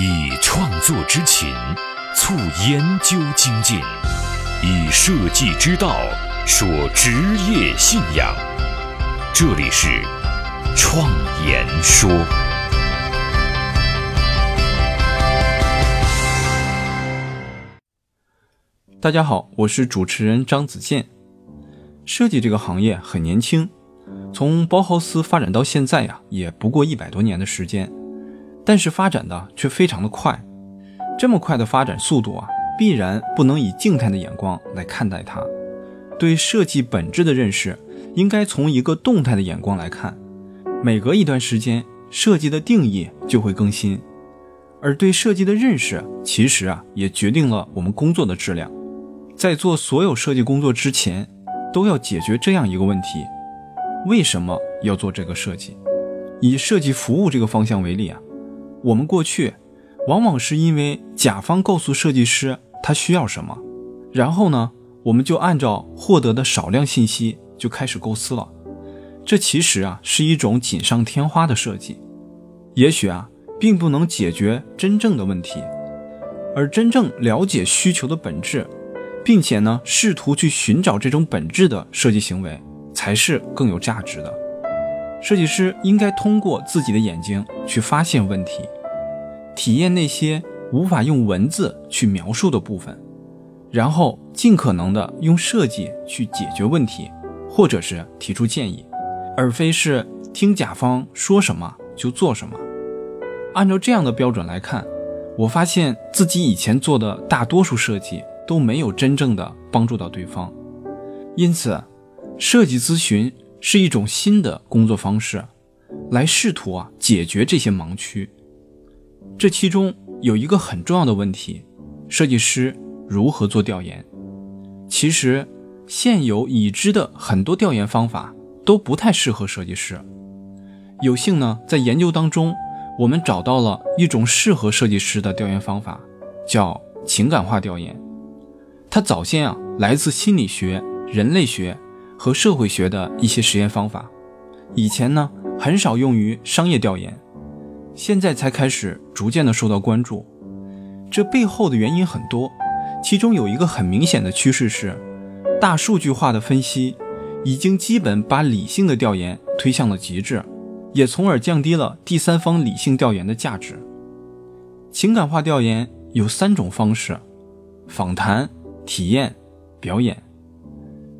以创作之情促研究精进，以设计之道说职业信仰。这里是创言说。大家好，我是主持人张子健。设计这个行业很年轻，从包豪斯发展到现在呀，也不过一百多年的时间。但是发展的却非常的快，这么快的发展速度啊，必然不能以静态的眼光来看待它。对设计本质的认识，应该从一个动态的眼光来看。每隔一段时间，设计的定义就会更新，而对设计的认识，其实啊，也决定了我们工作的质量。在做所有设计工作之前，都要解决这样一个问题：为什么要做这个设计？以设计服务这个方向为例啊。我们过去往往是因为甲方告诉设计师他需要什么，然后呢，我们就按照获得的少量信息就开始构思了。这其实啊是一种锦上添花的设计，也许啊并不能解决真正的问题。而真正了解需求的本质，并且呢试图去寻找这种本质的设计行为，才是更有价值的。设计师应该通过自己的眼睛去发现问题，体验那些无法用文字去描述的部分，然后尽可能的用设计去解决问题，或者是提出建议，而非是听甲方说什么就做什么。按照这样的标准来看，我发现自己以前做的大多数设计都没有真正的帮助到对方，因此，设计咨询。是一种新的工作方式，来试图啊解决这些盲区。这其中有一个很重要的问题：设计师如何做调研？其实，现有已知的很多调研方法都不太适合设计师。有幸呢，在研究当中，我们找到了一种适合设计师的调研方法，叫情感化调研。它早先啊来自心理学、人类学。和社会学的一些实验方法，以前呢很少用于商业调研，现在才开始逐渐的受到关注。这背后的原因很多，其中有一个很明显的趋势是，大数据化的分析已经基本把理性的调研推向了极致，也从而降低了第三方理性调研的价值。情感化调研有三种方式：访谈、体验、表演。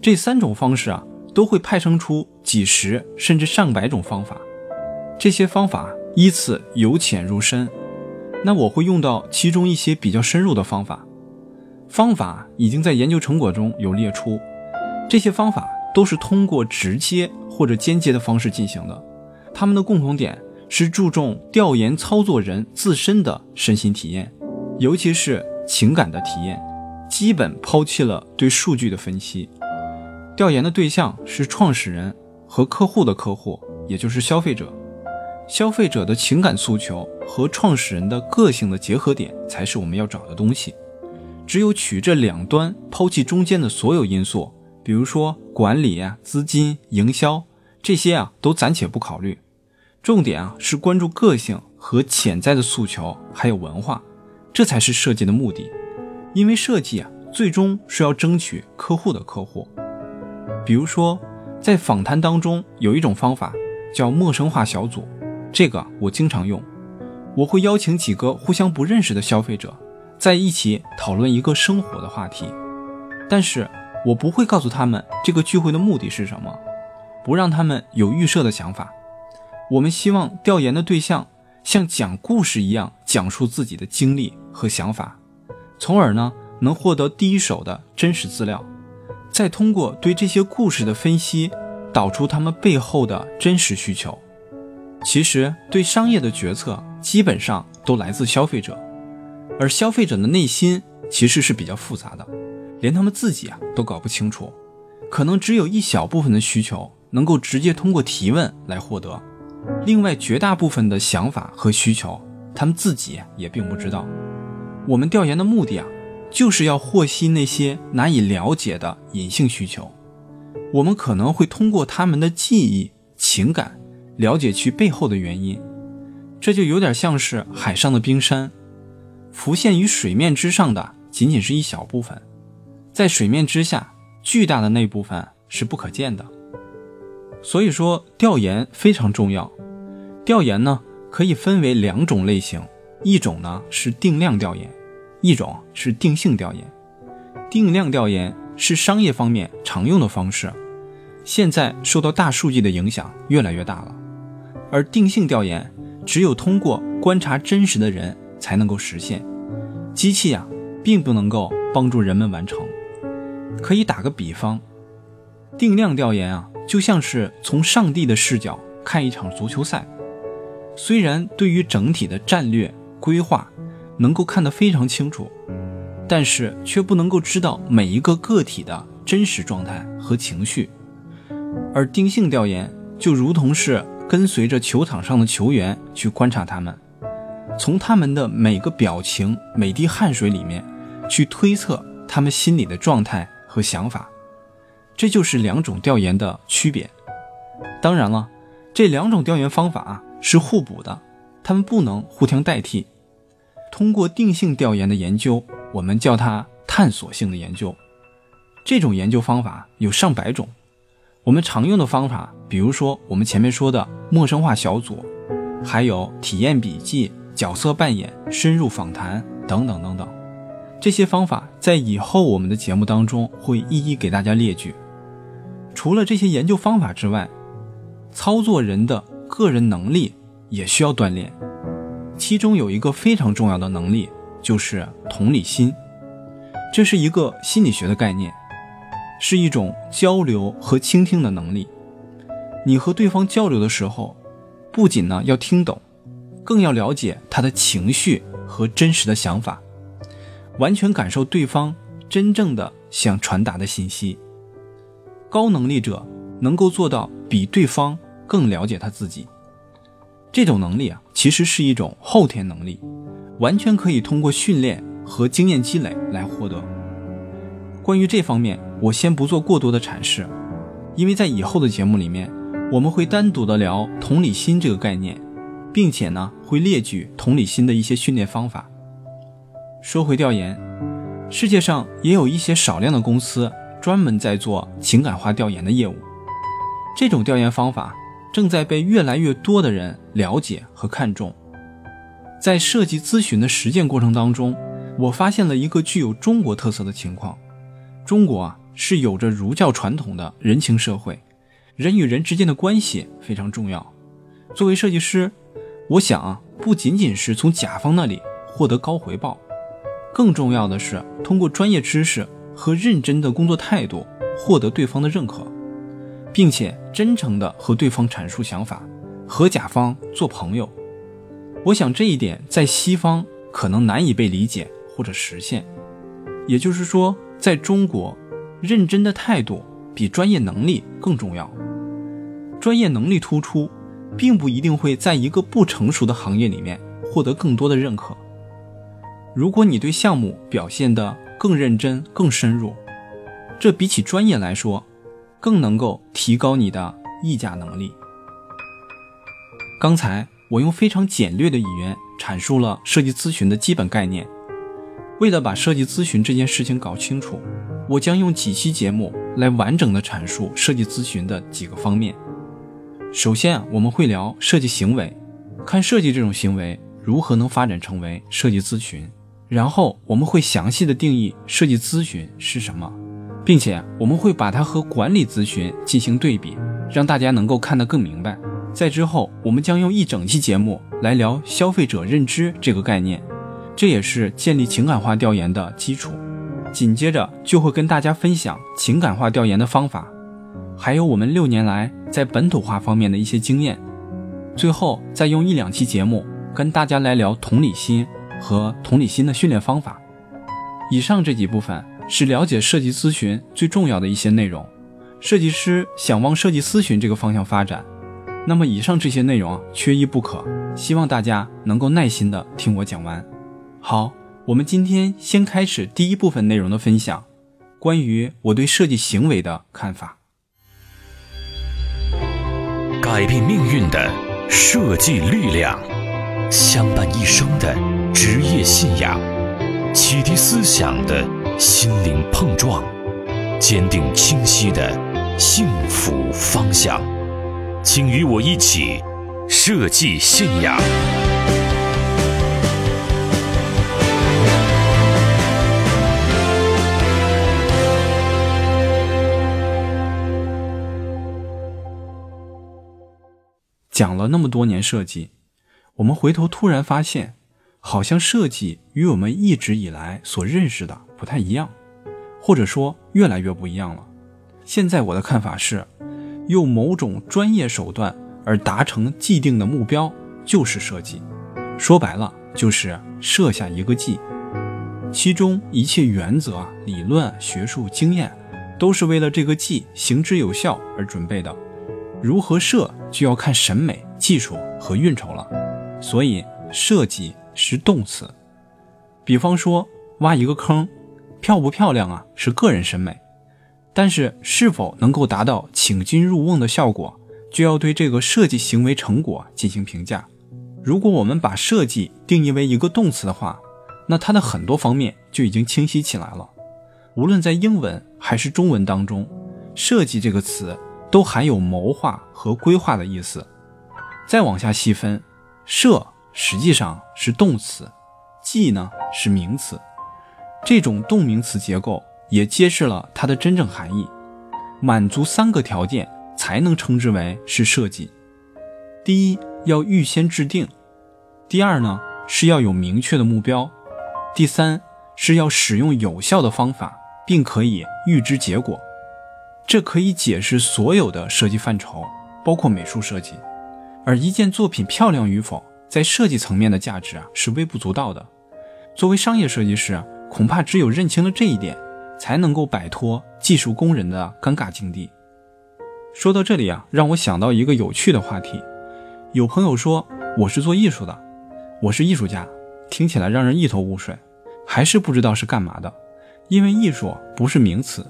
这三种方式啊，都会派生出几十甚至上百种方法。这些方法依次由浅入深，那我会用到其中一些比较深入的方法。方法已经在研究成果中有列出。这些方法都是通过直接或者间接的方式进行的。他们的共同点是注重调研操作人自身的身心体验，尤其是情感的体验，基本抛弃了对数据的分析。调研的对象是创始人和客户的客户，也就是消费者。消费者的情感诉求和创始人的个性的结合点才是我们要找的东西。只有取这两端，抛弃中间的所有因素，比如说管理啊、资金、营销这些啊，都暂且不考虑。重点啊是关注个性和潜在的诉求，还有文化，这才是设计的目的。因为设计啊，最终是要争取客户的客户。比如说，在访谈当中有一种方法叫陌生化小组，这个我经常用。我会邀请几个互相不认识的消费者，在一起讨论一个生活的话题，但是我不会告诉他们这个聚会的目的是什么，不让他们有预设的想法。我们希望调研的对象像讲故事一样讲述自己的经历和想法，从而呢能获得第一手的真实资料。再通过对这些故事的分析，导出他们背后的真实需求。其实，对商业的决策基本上都来自消费者，而消费者的内心其实是比较复杂的，连他们自己啊都搞不清楚。可能只有一小部分的需求能够直接通过提问来获得，另外绝大部分的想法和需求，他们自己也并不知道。我们调研的目的啊。就是要获悉那些难以了解的隐性需求，我们可能会通过他们的记忆、情感了解其背后的原因。这就有点像是海上的冰山，浮现于水面之上的仅仅是一小部分，在水面之下，巨大的那部分是不可见的。所以说，调研非常重要。调研呢，可以分为两种类型，一种呢是定量调研，一种是定性调研。定量调研是商业方面常用的方式，现在受到大数据的影响越来越大了。而定性调研只有通过观察真实的人才能够实现，机器啊并不能够帮助人们完成。可以打个比方，定量调研啊就像是从上帝的视角看一场足球赛，虽然对于整体的战略规划能够看得非常清楚。但是却不能够知道每一个个体的真实状态和情绪，而定性调研就如同是跟随着球场上的球员去观察他们，从他们的每个表情、每滴汗水里面去推测他们心里的状态和想法，这就是两种调研的区别。当然了，这两种调研方法是互补的，他们不能互相代替。通过定性调研的研究。我们叫它探索性的研究，这种研究方法有上百种。我们常用的方法，比如说我们前面说的陌生化小组，还有体验笔记、角色扮演、深入访谈等等等等。这些方法在以后我们的节目当中会一一给大家列举。除了这些研究方法之外，操作人的个人能力也需要锻炼，其中有一个非常重要的能力。就是同理心，这是一个心理学的概念，是一种交流和倾听的能力。你和对方交流的时候，不仅呢要听懂，更要了解他的情绪和真实的想法，完全感受对方真正的想传达的信息。高能力者能够做到比对方更了解他自己，这种能力啊，其实是一种后天能力。完全可以通过训练和经验积累来获得。关于这方面，我先不做过多的阐释，因为在以后的节目里面，我们会单独的聊同理心这个概念，并且呢会列举同理心的一些训练方法。说回调研，世界上也有一些少量的公司专门在做情感化调研的业务，这种调研方法正在被越来越多的人了解和看重。在设计咨询的实践过程当中，我发现了一个具有中国特色的情况。中国啊是有着儒教传统的人情社会，人与人之间的关系非常重要。作为设计师，我想啊不仅仅是从甲方那里获得高回报，更重要的是通过专业知识和认真的工作态度获得对方的认可，并且真诚的和对方阐述想法，和甲方做朋友。我想这一点在西方可能难以被理解或者实现，也就是说，在中国，认真的态度比专业能力更重要。专业能力突出，并不一定会在一个不成熟的行业里面获得更多的认可。如果你对项目表现得更认真、更深入，这比起专业来说，更能够提高你的议价能力。刚才。我用非常简略的语言阐述了设计咨询的基本概念。为了把设计咨询这件事情搞清楚，我将用几期节目来完整的阐述设计咨询的几个方面。首先，我们会聊设计行为，看设计这种行为如何能发展成为设计咨询。然后我们会详细的定义设计咨询是什么，并且我们会把它和管理咨询进行对比，让大家能够看得更明白。在之后，我们将用一整期节目来聊消费者认知这个概念，这也是建立情感化调研的基础。紧接着就会跟大家分享情感化调研的方法，还有我们六年来在本土化方面的一些经验。最后再用一两期节目跟大家来聊同理心和同理心的训练方法。以上这几部分是了解设计咨询最重要的一些内容。设计师想往设计咨询这个方向发展。那么以上这些内容缺一不可，希望大家能够耐心的听我讲完。好，我们今天先开始第一部分内容的分享，关于我对设计行为的看法。改变命运的设计力量，相伴一生的职业信仰，启迪思想的心灵碰撞，坚定清晰的幸福方向。请与我一起设计信仰。讲了那么多年设计，我们回头突然发现，好像设计与我们一直以来所认识的不太一样，或者说越来越不一样了。现在我的看法是，用某种专业手段而达成既定的目标就是设计。说白了，就是设下一个计，其中一切原则、理论、学术、经验，都是为了这个计行之有效而准备的。如何设就要看审美、技术和运筹了，所以设计是动词。比方说挖一个坑，漂不漂亮啊是个人审美，但是是否能够达到请君入瓮的效果，就要对这个设计行为成果进行评价。如果我们把设计定义为一个动词的话，那它的很多方面就已经清晰起来了。无论在英文还是中文当中，设计这个词。都含有谋划和规划的意思。再往下细分，设实际上是动词，计呢是名词。这种动名词结构也揭示了它的真正含义。满足三个条件才能称之为是设计：第一，要预先制定；第二呢，是要有明确的目标；第三，是要使用有效的方法，并可以预知结果。这可以解释所有的设计范畴，包括美术设计。而一件作品漂亮与否，在设计层面的价值啊是微不足道的。作为商业设计师啊，恐怕只有认清了这一点，才能够摆脱技术工人的尴尬境地。说到这里啊，让我想到一个有趣的话题。有朋友说我是做艺术的，我是艺术家，听起来让人一头雾水，还是不知道是干嘛的，因为艺术不是名词。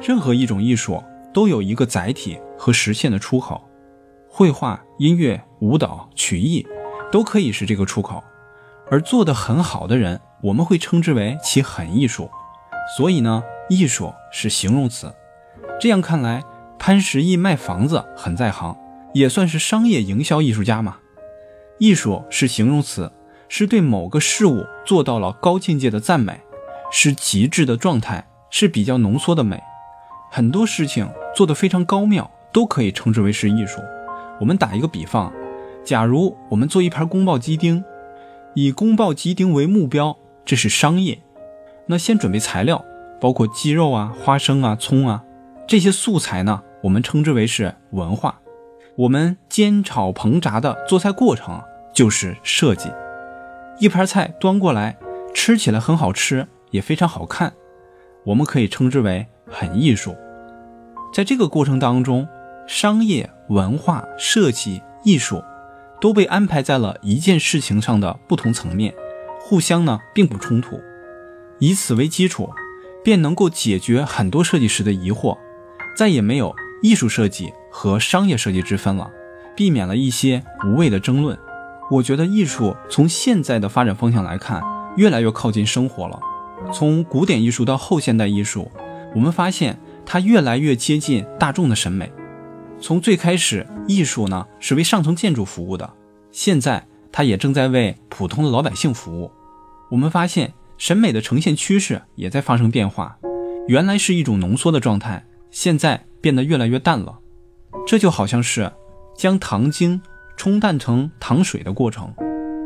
任何一种艺术都有一个载体和实现的出口，绘画、音乐、舞蹈、曲艺都可以是这个出口。而做得很好的人，我们会称之为其很艺术。所以呢，艺术是形容词。这样看来，潘石屹卖房子很在行，也算是商业营销艺术家嘛。艺术是形容词，是对某个事物做到了高境界的赞美，是极致的状态，是比较浓缩的美。很多事情做得非常高妙，都可以称之为是艺术。我们打一个比方，假如我们做一盘宫爆鸡丁，以宫爆鸡丁为目标，这是商业。那先准备材料，包括鸡肉啊、花生啊、葱啊这些素材呢，我们称之为是文化。我们煎炒烹炸的做菜过程就是设计。一盘菜端过来，吃起来很好吃，也非常好看，我们可以称之为。很艺术，在这个过程当中，商业、文化、设计、艺术都被安排在了一件事情上的不同层面，互相呢并不冲突。以此为基础，便能够解决很多设计师的疑惑，再也没有艺术设计和商业设计之分了，避免了一些无谓的争论。我觉得艺术从现在的发展方向来看，越来越靠近生活了。从古典艺术到后现代艺术。我们发现它越来越接近大众的审美。从最开始，艺术呢是为上层建筑服务的，现在它也正在为普通的老百姓服务。我们发现审美的呈现趋势也在发生变化，原来是一种浓缩的状态，现在变得越来越淡了。这就好像是将糖精冲淡成糖水的过程。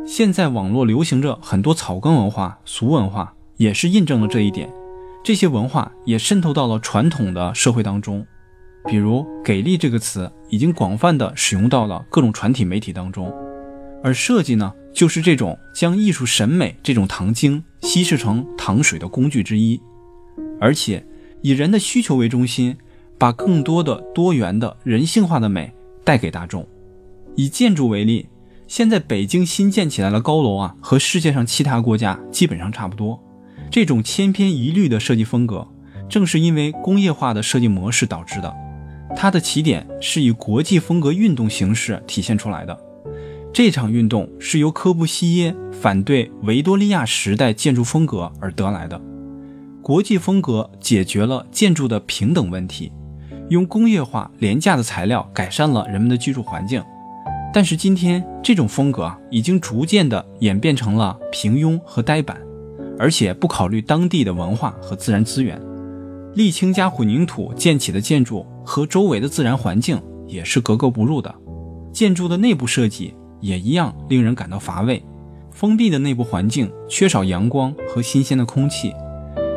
现在网络流行着很多草根文化、俗文化，也是印证了这一点。这些文化也渗透到了传统的社会当中，比如“给力”这个词已经广泛的使用到了各种传体媒体当中，而设计呢，就是这种将艺术审美这种糖精稀释成糖水的工具之一，而且以人的需求为中心，把更多的多元的人性化的美带给大众。以建筑为例，现在北京新建起来的高楼啊，和世界上其他国家基本上差不多。这种千篇一律的设计风格，正是因为工业化的设计模式导致的。它的起点是以国际风格运动形式体现出来的。这场运动是由科布西耶反对维多利亚时代建筑风格而得来的。国际风格解决了建筑的平等问题，用工业化廉价的材料改善了人们的居住环境。但是今天这种风格已经逐渐的演变成了平庸和呆板，而且不考虑当地的文化和自然资源。沥青加混凝土建起的建筑和周围的自然环境也是格格不入的。建筑的内部设计也一样令人感到乏味，封闭的内部环境缺少阳光和新鲜的空气。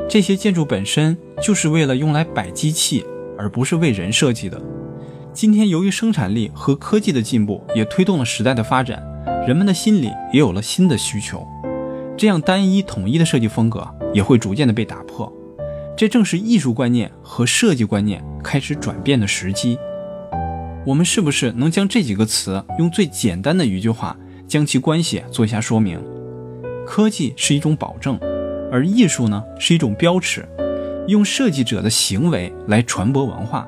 这些建筑本身就是为了用来摆机器，而不是为人设计的。今天，由于生产力和科技的进步，也推动了时代的发展，人们的心里也有了新的需求。这样单一统一的设计风格也会逐渐的被打破。这正是艺术观念和设计观念开始转变的时机。我们是不是能将这几个词用最简单的一句话将其关系做一下说明？科技是一种保证，而艺术呢是一种标尺，用设计者的行为来传播文化。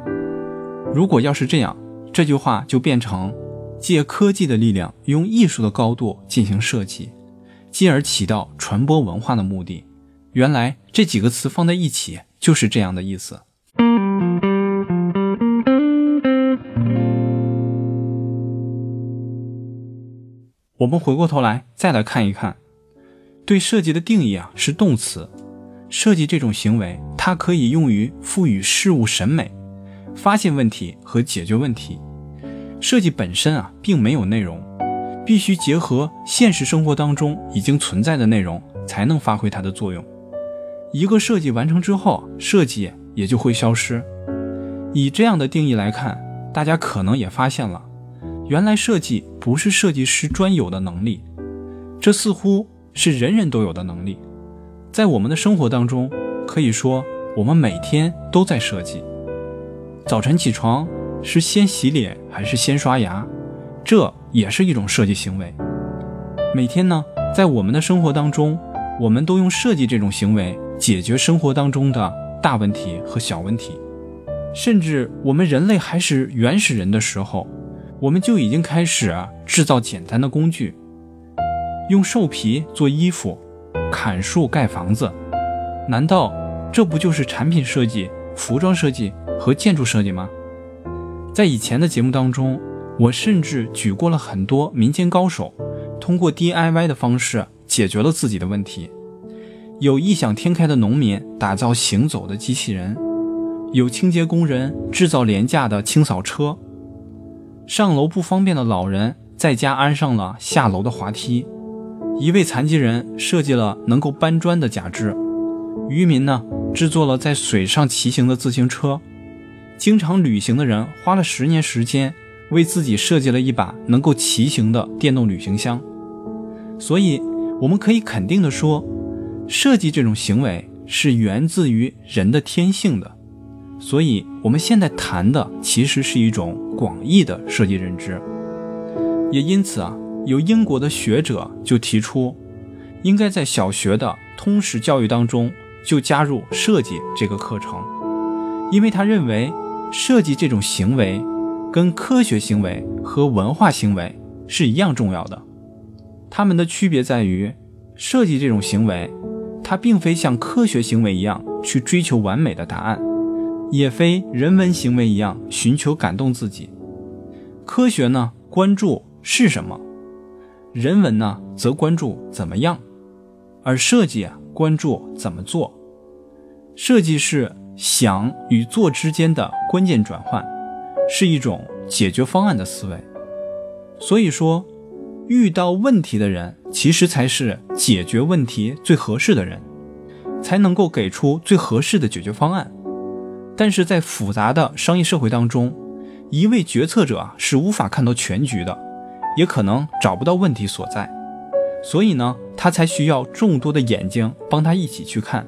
如果要是这样，这句话就变成借科技的力量，用艺术的高度进行设计，进而起到传播文化的目的。原来这几个词放在一起就是这样的意思。我们回过头来再来看一看，对设计的定义啊是动词。设计这种行为，它可以用于赋予事物审美。发现问题和解决问题，设计本身啊并没有内容，必须结合现实生活当中已经存在的内容，才能发挥它的作用。一个设计完成之后，设计也就会消失。以这样的定义来看，大家可能也发现了，原来设计不是设计师专有的能力，这似乎是人人都有的能力。在我们的生活当中，可以说我们每天都在设计。早晨起床是先洗脸还是先刷牙？这也是一种设计行为。每天呢，在我们的生活当中，我们都用设计这种行为解决生活当中的大问题和小问题。甚至我们人类还是原始人的时候，我们就已经开始制造简单的工具，用兽皮做衣服，砍树盖房子。难道这不就是产品设计、服装设计？和建筑设计吗？在以前的节目当中，我甚至举过了很多民间高手通过 DIY 的方式解决了自己的问题。有异想天开的农民打造行走的机器人，有清洁工人制造廉价的清扫车，上楼不方便的老人在家安上了下楼的滑梯，一位残疾人设计了能够搬砖的假肢，渔民呢制作了在水上骑行的自行车。经常旅行的人花了十年时间，为自己设计了一把能够骑行的电动旅行箱。所以，我们可以肯定的说，设计这种行为是源自于人的天性的。所以，我们现在谈的其实是一种广义的设计认知。也因此啊，有英国的学者就提出，应该在小学的通识教育当中就加入设计这个课程，因为他认为。设计这种行为，跟科学行为和文化行为是一样重要的。它们的区别在于，设计这种行为，它并非像科学行为一样去追求完美的答案，也非人文行为一样寻求感动自己。科学呢，关注是什么；人文呢，则关注怎么样；而设计啊，关注怎么做。设计是。想与做之间的关键转换，是一种解决方案的思维。所以说，遇到问题的人，其实才是解决问题最合适的人，才能够给出最合适的解决方案。但是在复杂的商业社会当中，一位决策者是无法看到全局的，也可能找不到问题所在。所以呢，他才需要众多的眼睛帮他一起去看。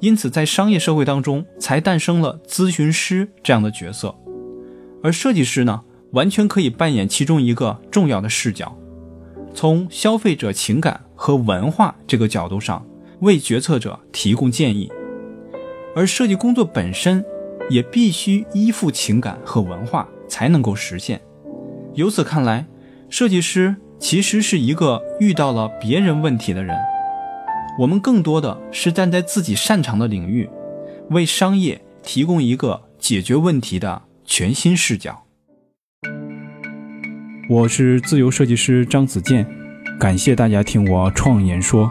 因此，在商业社会当中，才诞生了咨询师这样的角色，而设计师呢，完全可以扮演其中一个重要的视角，从消费者情感和文化这个角度上为决策者提供建议。而设计工作本身也必须依附情感和文化才能够实现。由此看来，设计师其实是一个遇到了别人问题的人。我们更多的是站在自己擅长的领域，为商业提供一个解决问题的全新视角。我是自由设计师张子健，感谢大家听我创言说。